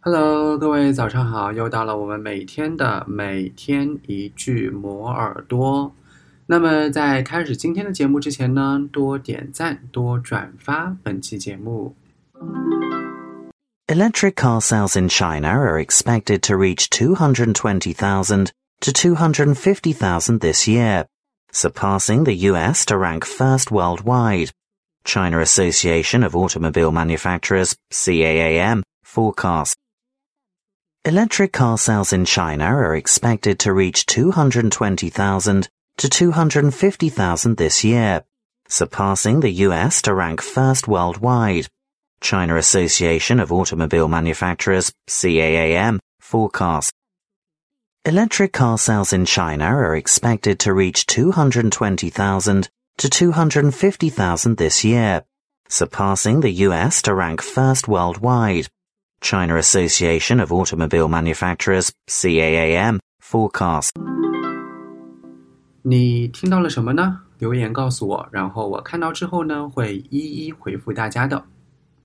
Hello，各位早上好！又到了我们每天的每天一句磨耳朵。那么在开始今天的节目之前呢，多点赞，多转发本期节目。Electric car sales in China are expected to reach 220,000 to 250,000 this year, surpassing the US to rank first worldwide. China Association of Automobile Manufacturers, CAAM, forecast. Electric car sales in China are expected to reach 220,000 to 250,000 this year, surpassing the US to rank first worldwide. China Association of Automobile Manufacturers, CAAM, forecast. Electric car sales in China are expected to reach 220,000 to 250,000 this year, surpassing the US to rank first worldwide. China Association of Automobile Manufacturers, CAAM, forecast. 你听到了什么呢？留言告诉我，然后我看到之后呢，会一一回复大家的。